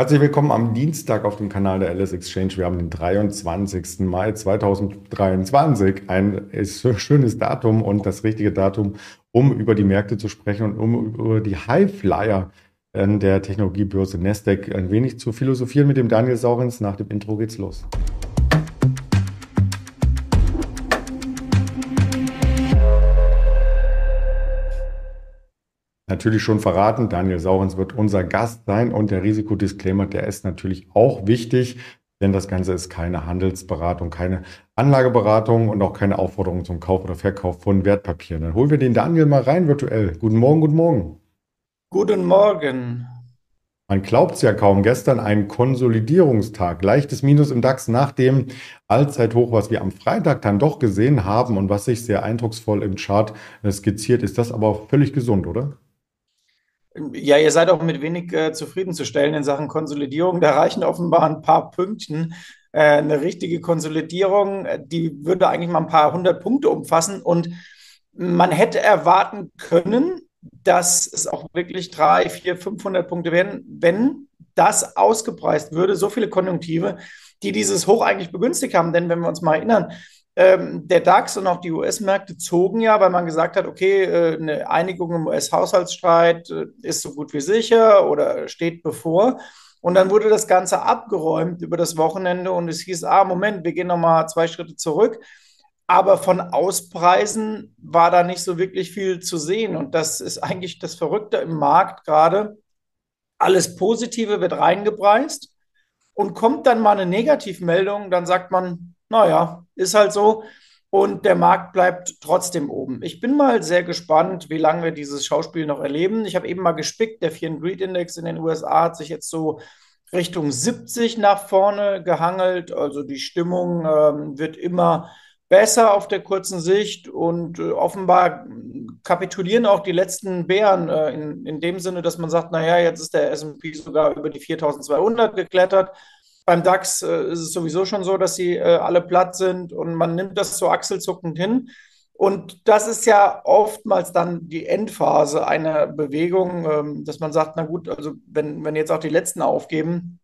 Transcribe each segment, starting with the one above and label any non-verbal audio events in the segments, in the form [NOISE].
Herzlich willkommen am Dienstag auf dem Kanal der LS Exchange. Wir haben den 23. Mai 2023. Ein schönes Datum und das richtige Datum, um über die Märkte zu sprechen und um über die Highflyer der Technologiebörse Nasdaq ein wenig zu philosophieren mit dem Daniel Saurens. Nach dem Intro geht's los. Natürlich schon verraten, Daniel Saurens wird unser Gast sein und der Risikodisclaimer, der ist natürlich auch wichtig, denn das Ganze ist keine Handelsberatung, keine Anlageberatung und auch keine Aufforderung zum Kauf oder Verkauf von Wertpapieren. Dann holen wir den Daniel mal rein virtuell. Guten Morgen, guten Morgen. Guten Morgen. Man glaubt es ja kaum. Gestern ein Konsolidierungstag. Leichtes Minus im DAX nach dem Allzeithoch, was wir am Freitag dann doch gesehen haben und was sich sehr eindrucksvoll im Chart skizziert. Ist das aber völlig gesund, oder? Ja, ihr seid auch mit wenig äh, zufriedenzustellen in Sachen Konsolidierung. Da reichen offenbar ein paar Pünktchen. Äh, eine richtige Konsolidierung, äh, die würde eigentlich mal ein paar hundert Punkte umfassen. Und man hätte erwarten können, dass es auch wirklich drei, vier, 500 Punkte werden, wenn das ausgepreist würde. So viele Konjunktive, die dieses Hoch eigentlich begünstigt haben. Denn wenn wir uns mal erinnern, ähm, der DAX und auch die US-Märkte zogen ja, weil man gesagt hat, okay, äh, eine Einigung im US-Haushaltsstreit äh, ist so gut wie sicher oder steht bevor. Und dann wurde das Ganze abgeräumt über das Wochenende und es hieß, ah, Moment, wir gehen nochmal zwei Schritte zurück. Aber von Auspreisen war da nicht so wirklich viel zu sehen. Und das ist eigentlich das Verrückte im Markt gerade. Alles Positive wird reingepreist und kommt dann mal eine Negativmeldung, dann sagt man, naja, ist halt so. Und der Markt bleibt trotzdem oben. Ich bin mal sehr gespannt, wie lange wir dieses Schauspiel noch erleben. Ich habe eben mal gespickt, der Fear Greed Index in den USA hat sich jetzt so Richtung 70 nach vorne gehangelt. Also die Stimmung ähm, wird immer besser auf der kurzen Sicht und äh, offenbar kapitulieren auch die letzten Bären äh, in, in dem Sinne, dass man sagt, naja, jetzt ist der S&P sogar über die 4200 geklettert. Beim DAX äh, ist es sowieso schon so, dass sie äh, alle platt sind und man nimmt das so achselzuckend hin. Und das ist ja oftmals dann die Endphase einer Bewegung, ähm, dass man sagt, na gut, also wenn, wenn jetzt auch die Letzten aufgeben,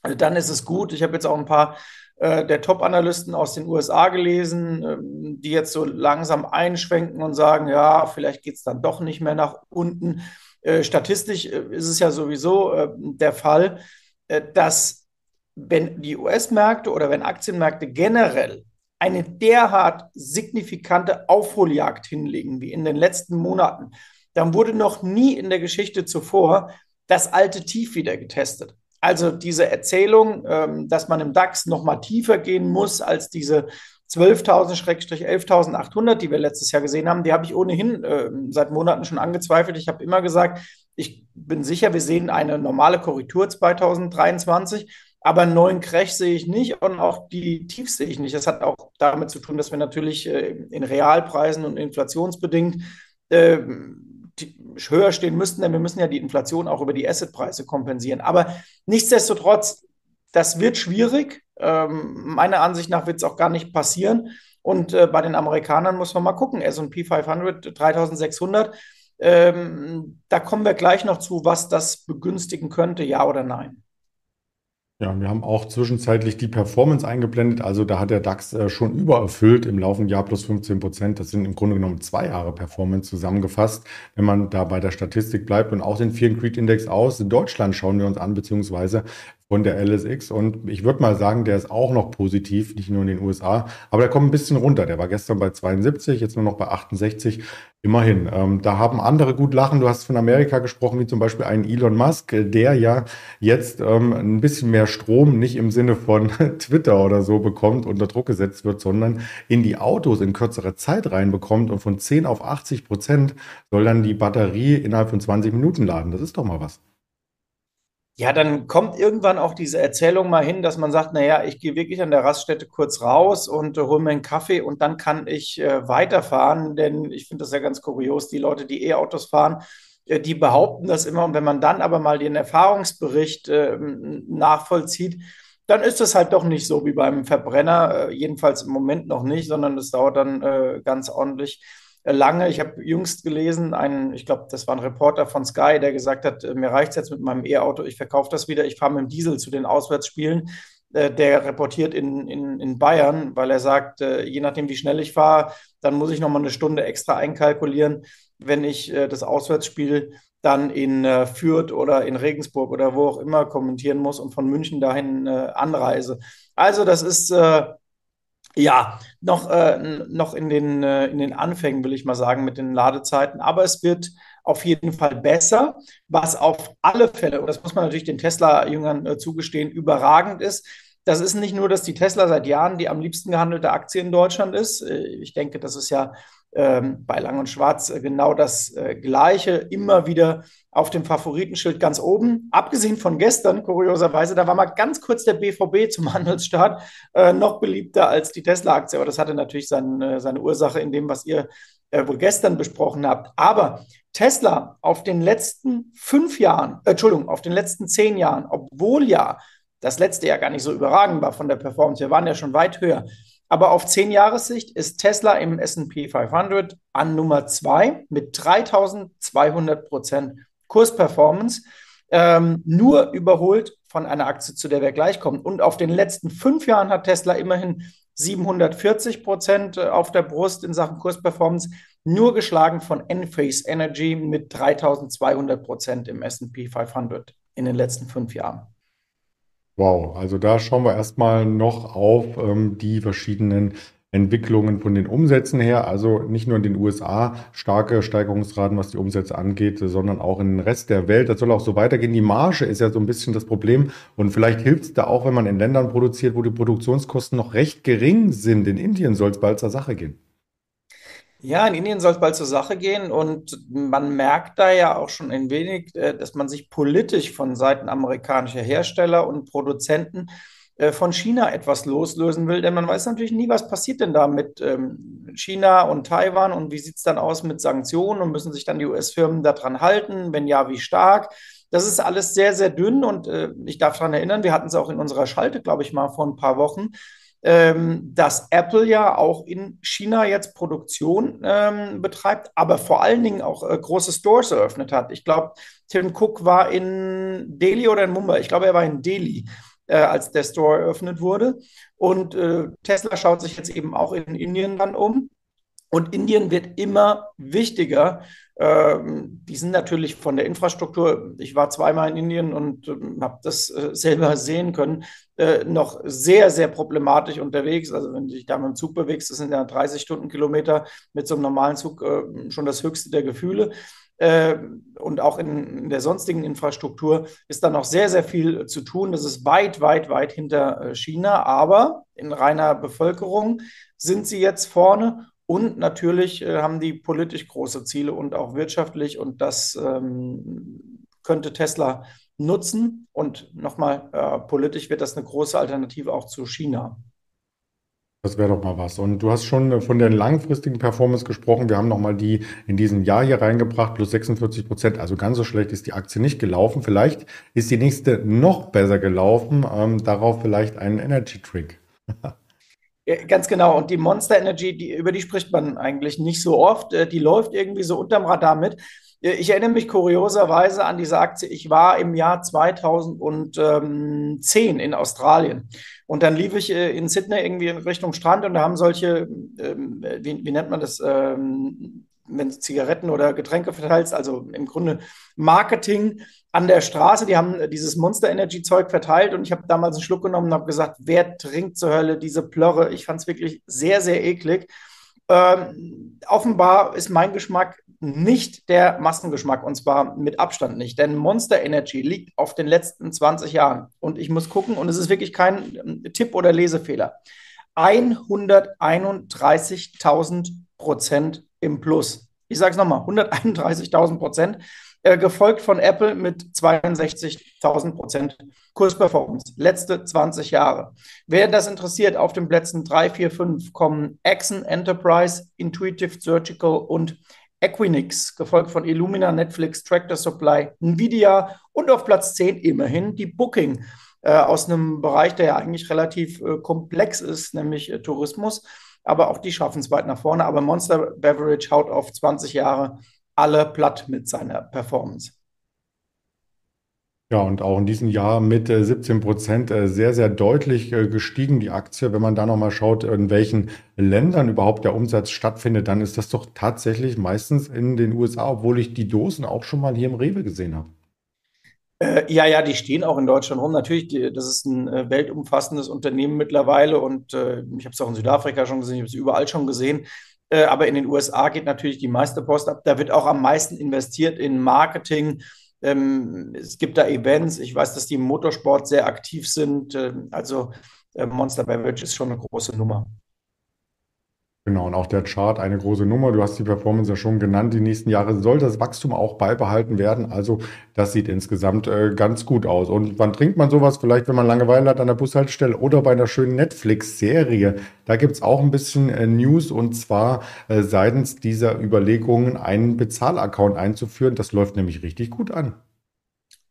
also dann ist es gut. Ich habe jetzt auch ein paar äh, der Top-Analysten aus den USA gelesen, ähm, die jetzt so langsam einschwenken und sagen, ja, vielleicht geht es dann doch nicht mehr nach unten. Äh, statistisch äh, ist es ja sowieso der Fall, dass wenn die US-Märkte oder wenn Aktienmärkte generell eine derart signifikante Aufholjagd hinlegen wie in den letzten Monaten, dann wurde noch nie in der Geschichte zuvor das alte Tief wieder getestet. Also diese Erzählung, ähm, dass man im DAX noch mal tiefer gehen muss als diese 12.000-11.800, die wir letztes Jahr gesehen haben, die habe ich ohnehin äh, seit Monaten schon angezweifelt. Ich habe immer gesagt, ich bin sicher, wir sehen eine normale Korrektur 2023 aber einen neuen Crash sehe ich nicht und auch die Tiefs sehe ich nicht. Das hat auch damit zu tun, dass wir natürlich äh, in Realpreisen und inflationsbedingt äh, höher stehen müssten, denn wir müssen ja die Inflation auch über die Assetpreise kompensieren. Aber nichtsdestotrotz, das wird schwierig. Ähm, meiner Ansicht nach wird es auch gar nicht passieren. Und äh, bei den Amerikanern muss man mal gucken. SP 500, 3600. Ähm, da kommen wir gleich noch zu, was das begünstigen könnte, ja oder nein. Ja, wir haben auch zwischenzeitlich die Performance eingeblendet. Also da hat der DAX äh, schon übererfüllt im laufenden Jahr plus 15 Prozent. Das sind im Grunde genommen zwei Jahre Performance zusammengefasst, wenn man da bei der Statistik bleibt und auch den and Creed Index aus. Deutschland schauen wir uns an, beziehungsweise von der LSX. Und ich würde mal sagen, der ist auch noch positiv, nicht nur in den USA. Aber der kommt ein bisschen runter. Der war gestern bei 72, jetzt nur noch bei 68. Immerhin. Ähm, da haben andere gut lachen. Du hast von Amerika gesprochen, wie zum Beispiel einen Elon Musk, der ja jetzt ähm, ein bisschen mehr Strom nicht im Sinne von [LAUGHS] Twitter oder so bekommt, unter Druck gesetzt wird, sondern in die Autos in kürzerer Zeit reinbekommt. Und von 10 auf 80 Prozent soll dann die Batterie innerhalb von 20 Minuten laden. Das ist doch mal was. Ja, dann kommt irgendwann auch diese Erzählung mal hin, dass man sagt, naja, ich gehe wirklich an der Raststätte kurz raus und äh, hole mir einen Kaffee und dann kann ich äh, weiterfahren. Denn ich finde das ja ganz kurios, die Leute, die E-Autos fahren, äh, die behaupten das immer. Und wenn man dann aber mal den Erfahrungsbericht äh, nachvollzieht, dann ist das halt doch nicht so wie beim Verbrenner, äh, jedenfalls im Moment noch nicht, sondern das dauert dann äh, ganz ordentlich lange. Ich habe jüngst gelesen, einen, ich glaube, das war ein Reporter von Sky, der gesagt hat, mir reicht es jetzt mit meinem E-Auto, ich verkaufe das wieder, ich fahre mit dem Diesel zu den Auswärtsspielen. Äh, der reportiert in, in, in Bayern, weil er sagt, äh, je nachdem, wie schnell ich fahre, dann muss ich nochmal eine Stunde extra einkalkulieren, wenn ich äh, das Auswärtsspiel dann in Fürth oder in Regensburg oder wo auch immer kommentieren muss und von München dahin anreise. Also das ist ja, noch, äh, noch in den, äh, in den Anfängen, will ich mal sagen, mit den Ladezeiten. Aber es wird auf jeden Fall besser, was auf alle Fälle, und das muss man natürlich den Tesla-Jüngern äh, zugestehen, überragend ist. Das ist nicht nur, dass die Tesla seit Jahren die am liebsten gehandelte Aktie in Deutschland ist. Äh, ich denke, das ist ja bei Lang und Schwarz äh, genau das äh, Gleiche. Immer wieder auf dem Favoritenschild ganz oben. Abgesehen von gestern, kurioserweise, da war mal ganz kurz der BVB zum [LAUGHS] Handelsstart äh, noch beliebter als die Tesla-Aktie. Aber das hatte natürlich sein, seine Ursache in dem, was ihr äh, wohl gestern besprochen habt. Aber Tesla auf den letzten fünf Jahren, äh, Entschuldigung, auf den letzten zehn Jahren, obwohl ja das letzte Jahr gar nicht so überragend war von der Performance, wir waren ja schon weit höher. Aber auf zehn Jahressicht ist Tesla im S&P 500 an Nummer zwei mit 3200 Prozent Kursperformance, ähm, nur überholt von einer Aktie, zu der wir gleich kommen. Und auf den letzten fünf Jahren hat Tesla immerhin 740 Prozent äh, auf der Brust in Sachen Kursperformance, nur geschlagen von Enphase Energy mit 3200 Prozent im S&P 500 in den letzten fünf Jahren. Wow, also da schauen wir erstmal noch auf ähm, die verschiedenen Entwicklungen von den Umsätzen her. Also nicht nur in den USA starke Steigerungsraten, was die Umsätze angeht, sondern auch in den Rest der Welt. Das soll auch so weitergehen. Die Marge ist ja so ein bisschen das Problem. Und vielleicht hilft es da auch, wenn man in Ländern produziert, wo die Produktionskosten noch recht gering sind. In Indien soll es bald zur Sache gehen. Ja, in Indien soll es bald zur Sache gehen und man merkt da ja auch schon ein wenig, äh, dass man sich politisch von Seiten amerikanischer Hersteller und Produzenten äh, von China etwas loslösen will, denn man weiß natürlich nie, was passiert denn da mit ähm, China und Taiwan und wie sieht es dann aus mit Sanktionen und müssen sich dann die US-Firmen daran halten, wenn ja, wie stark. Das ist alles sehr, sehr dünn und äh, ich darf daran erinnern, wir hatten es auch in unserer Schalte, glaube ich, mal vor ein paar Wochen ähm, dass Apple ja auch in China jetzt Produktion ähm, betreibt, aber vor allen Dingen auch äh, große Stores eröffnet hat. Ich glaube, Tim Cook war in Delhi oder in Mumbai. Ich glaube, er war in Delhi. Äh, als der Store eröffnet wurde. Und äh, Tesla schaut sich jetzt eben auch in Indien dann um. Und Indien wird immer wichtiger. Ähm, die sind natürlich von der Infrastruktur, ich war zweimal in Indien und ähm, habe das äh, selber sehen können, äh, noch sehr, sehr problematisch unterwegs. Also wenn du dich da mit dem Zug bewegst, das sind ja 30 Stundenkilometer mit so einem normalen Zug äh, schon das höchste der Gefühle. Und auch in, der sonstigen Infrastruktur ist da noch sehr, sehr viel zu tun. Das ist weit, weit, weit hinter China. Aber in reiner Bevölkerung sind sie jetzt vorne und natürlich äh, haben die politisch große Ziele und auch wirtschaftlich. Und das ähm, könnte Tesla nutzen. Und nochmal, äh, politisch wird das eine große Alternative auch zu China. Das wäre doch mal was. Und du hast schon äh, von der langfristigen Performance gesprochen. Wir haben nochmal die in diesem Jahr hier reingebracht, plus 46 Prozent. Also ganz so schlecht ist die Aktie nicht gelaufen. Vielleicht ist die nächste noch besser gelaufen. Ähm, darauf vielleicht einen Energy Trick. [LAUGHS] Ganz genau. Und die Monster Energy, die, über die spricht man eigentlich nicht so oft. Äh, die läuft irgendwie so unterm Radar mit. Äh, ich erinnere mich kurioserweise an diese Aktie. Ich war im Jahr 2010 in Australien. Und dann lief ich äh, in Sydney irgendwie in Richtung Strand und da haben solche, ähm, wie, wie, nennt man das, ähm, wenn du Zigaretten oder Getränke verteilst, also im Grunde Marketing an der Straße, die haben dieses Monster Energy Zeug verteilt und ich habe damals einen Schluck genommen und habe gesagt, wer trinkt zur Hölle diese Plörre? Ich fand es wirklich sehr, sehr eklig. Ähm, offenbar ist mein Geschmack nicht der Massengeschmack und zwar mit Abstand nicht, denn Monster Energy liegt auf den letzten 20 Jahren und ich muss gucken und es ist wirklich kein ähm, Tipp oder Lesefehler. 131.000 Prozent im Plus. Ich sage es nochmal, 131.000 Prozent, äh, gefolgt von Apple mit 62.000 Prozent Kursperformance. Letzte 20 Jahre. Wer das interessiert, auf den Plätzen 3, 4, 5 kommen Exxon Enterprise, Intuitive Surgical und Equinix, gefolgt von Illumina, Netflix, Tractor Supply, Nvidia und auf Platz 10 immerhin die Booking aus einem Bereich, der ja eigentlich relativ äh, komplex ist, nämlich äh, Tourismus. aber auch die schaffen es weit nach vorne. Aber Monster Beverage haut auf 20 Jahre alle platt mit seiner Performance. Ja, und auch in diesem Jahr mit 17 Prozent äh, sehr, sehr deutlich äh, gestiegen, die Aktie. Wenn man da nochmal schaut, in welchen Ländern überhaupt der Umsatz stattfindet, dann ist das doch tatsächlich meistens in den USA, obwohl ich die Dosen auch schon mal hier im Rewe gesehen habe. Äh, ja, ja, die stehen auch in Deutschland rum. Natürlich, die, das ist ein äh, weltumfassendes Unternehmen mittlerweile und äh, ich habe es auch in Südafrika schon gesehen, ich habe es überall schon gesehen. Äh, aber in den USA geht natürlich die meiste Post ab. Da wird auch am meisten investiert in Marketing. Ähm, es gibt da Events. Ich weiß, dass die im Motorsport sehr aktiv sind. Ähm, also äh, Monster Beverage ist schon eine große Nummer. Genau, und auch der Chart eine große Nummer. Du hast die Performance ja schon genannt. Die nächsten Jahre soll das Wachstum auch beibehalten werden. Also das sieht insgesamt äh, ganz gut aus. Und wann trinkt man sowas? Vielleicht, wenn man Langeweile hat an der Bushaltestelle oder bei einer schönen Netflix-Serie. Da gibt's auch ein bisschen äh, News und zwar äh, seitens dieser Überlegungen, einen Bezahlaccount einzuführen. Das läuft nämlich richtig gut an.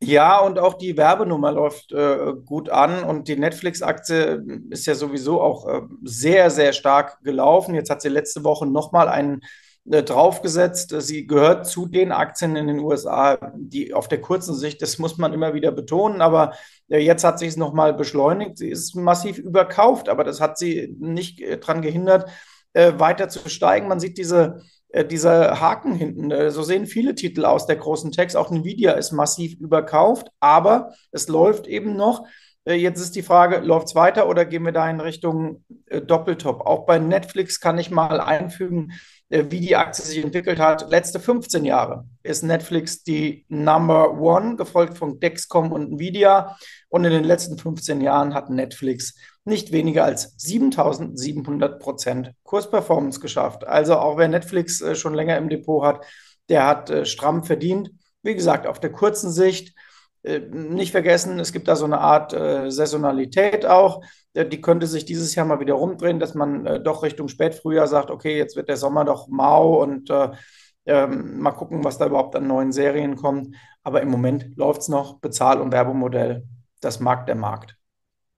Ja, und auch die Werbenummer läuft äh, gut an und die Netflix-Aktie ist ja sowieso auch äh, sehr, sehr stark gelaufen. Jetzt hat sie letzte Woche nochmal einen äh, draufgesetzt. Sie gehört zu den Aktien in den USA, die auf der kurzen Sicht, das muss man immer wieder betonen, aber äh, jetzt hat sich es nochmal beschleunigt. Sie ist massiv überkauft, aber das hat sie nicht äh, daran gehindert, äh, weiter zu steigen. Man sieht diese dieser Haken hinten. Äh, so sehen viele Titel aus der großen Text. Auch Nvidia ist massiv überkauft, aber es läuft eben noch. Äh, jetzt ist die Frage, läuft es weiter oder gehen wir da in Richtung Doppeltop? Auch bei Netflix kann ich mal einfügen, wie die Aktie sich entwickelt hat. Letzte 15 Jahre ist Netflix die Number One, gefolgt von Dexcom und Nvidia. Und in den letzten 15 Jahren hat Netflix nicht weniger als 7700 Prozent Kursperformance geschafft. Also auch wer Netflix äh, schon länger im Depot hat, der hat äh, stramm verdient. Wie gesagt, auf der kurzen Sicht äh, nicht vergessen, es gibt da so eine Art Saisonalität auch. Die könnte sich dieses Jahr mal wieder rumdrehen, dass man doch Richtung Spätfrühjahr sagt, okay, jetzt wird der Sommer doch mau und ähm, mal gucken, was da überhaupt an neuen Serien kommt. Aber im Moment läuft es noch, Bezahl- und Werbemodell. Das mag der Markt.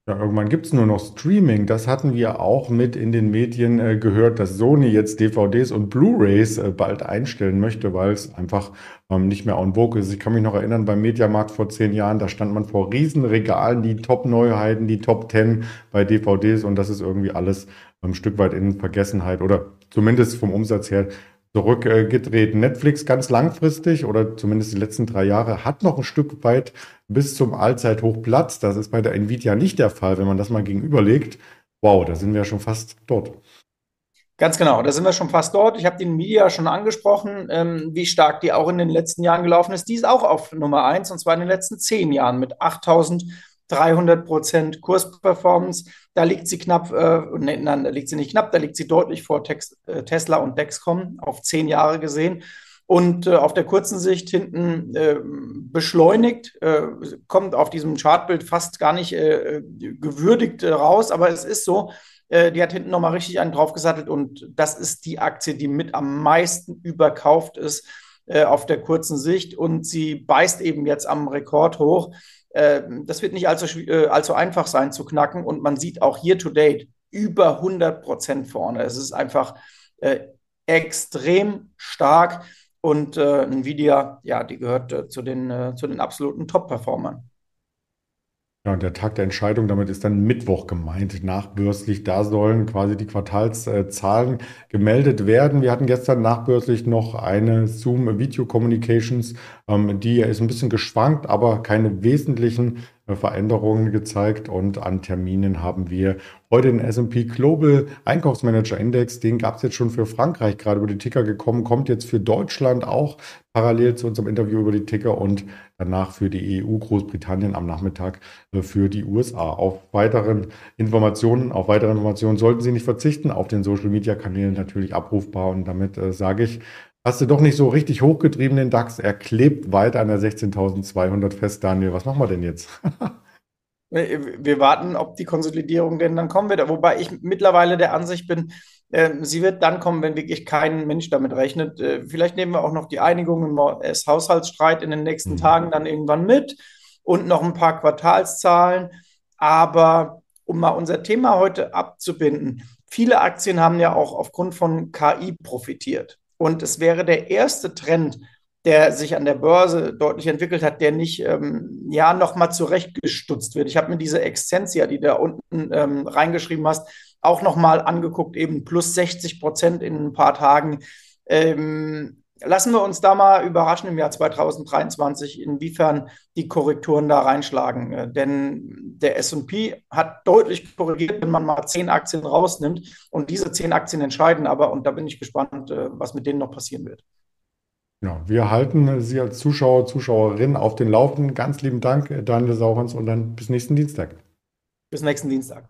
Ja, irgendwann gibt es nur noch Streaming. Das hatten wir auch mit in den Medien äh, gehört, dass Sony jetzt DVDs und Blu-rays äh, bald einstellen möchte, weil es einfach ähm, nicht mehr on vogue ist. Ich kann mich noch erinnern, beim Mediamarkt vor zehn Jahren, da stand man vor Riesenregalen, die Top-Neuheiten, die Top Ten bei DVDs und das ist irgendwie alles ein Stück weit in Vergessenheit oder zumindest vom Umsatz her zurückgedreht. Netflix ganz langfristig oder zumindest die letzten drei Jahre hat noch ein Stück weit bis zum Allzeithoch Platz. Das ist bei der Nvidia nicht der Fall, wenn man das mal gegenüberlegt. Wow, da sind wir ja schon fast dort. Ganz genau, da sind wir schon fast dort. Ich habe die Nvidia schon angesprochen, ähm, wie stark die auch in den letzten Jahren gelaufen ist. Die ist auch auf Nummer eins und zwar in den letzten zehn Jahren mit 8000 300 Prozent Kursperformance. Da liegt sie knapp, äh, nein, nein, da liegt sie nicht knapp, da liegt sie deutlich vor Tex, äh, Tesla und Dexcom auf zehn Jahre gesehen. Und äh, auf der kurzen Sicht hinten äh, beschleunigt, äh, kommt auf diesem Chartbild fast gar nicht äh, gewürdigt raus, aber es ist so, die hat hinten nochmal richtig einen draufgesattelt und das ist die Aktie, die mit am meisten überkauft ist auf der kurzen Sicht und sie beißt eben jetzt am Rekord hoch. Ähm, das wird nicht allzu, äh, allzu einfach sein zu knacken. Und man sieht auch hier to date über 100 Prozent vorne. Es ist einfach äh, extrem stark. Und äh, Nvidia, ja, die gehört äh, zu, den, äh, zu den absoluten Top-Performern. Ja, und der Tag der Entscheidung, damit ist dann Mittwoch gemeint, nachbörslich. Da sollen quasi die Quartalszahlen gemeldet werden. Wir hatten gestern nachbörslich noch eine Zoom Video Communications, die ist ein bisschen geschwankt, aber keine wesentlichen äh, Veränderungen gezeigt. Und an Terminen haben wir heute den S&P Global Einkaufsmanager Index, den gab es jetzt schon für Frankreich gerade über die Ticker gekommen, kommt jetzt für Deutschland auch parallel zu unserem Interview über die Ticker und danach für die EU Großbritannien am Nachmittag äh, für die USA. Auf weiteren Informationen, auf weitere Informationen sollten Sie nicht verzichten, auf den Social Media Kanälen natürlich abrufbar. Und damit äh, sage ich Hast du doch nicht so richtig hochgetrieben, den DAX. Er klebt weiter an der 16.200 fest, Daniel. Was machen wir denn jetzt? [LAUGHS] wir warten, ob die Konsolidierung denn dann kommen wird. Wobei ich mittlerweile der Ansicht bin, äh, sie wird dann kommen, wenn wirklich kein Mensch damit rechnet. Äh, vielleicht nehmen wir auch noch die Einigung im Haushaltsstreit in den nächsten mhm. Tagen dann irgendwann mit und noch ein paar Quartalszahlen. Aber um mal unser Thema heute abzubinden, viele Aktien haben ja auch aufgrund von KI profitiert. Und es wäre der erste Trend, der sich an der Börse deutlich entwickelt hat, der nicht ähm, ja nochmal zurechtgestutzt wird. Ich habe mir diese Exzentia, die da unten ähm, reingeschrieben hast, auch nochmal angeguckt, eben plus 60 Prozent in ein paar Tagen. Ähm, lassen wir uns da mal überraschen im Jahr 2023, inwiefern die Korrekturen da reinschlagen. Äh, denn der SP hat deutlich korrigiert, wenn man mal zehn Aktien rausnimmt. Und diese zehn Aktien entscheiden aber, und da bin ich gespannt, äh, was mit denen noch passieren wird. Ja, wir halten Sie als Zuschauer, Zuschauerin auf den Laufenden. Ganz lieben Dank, Daniel Saurens, und dann bis nächsten Dienstag. Bis nächsten Dienstag.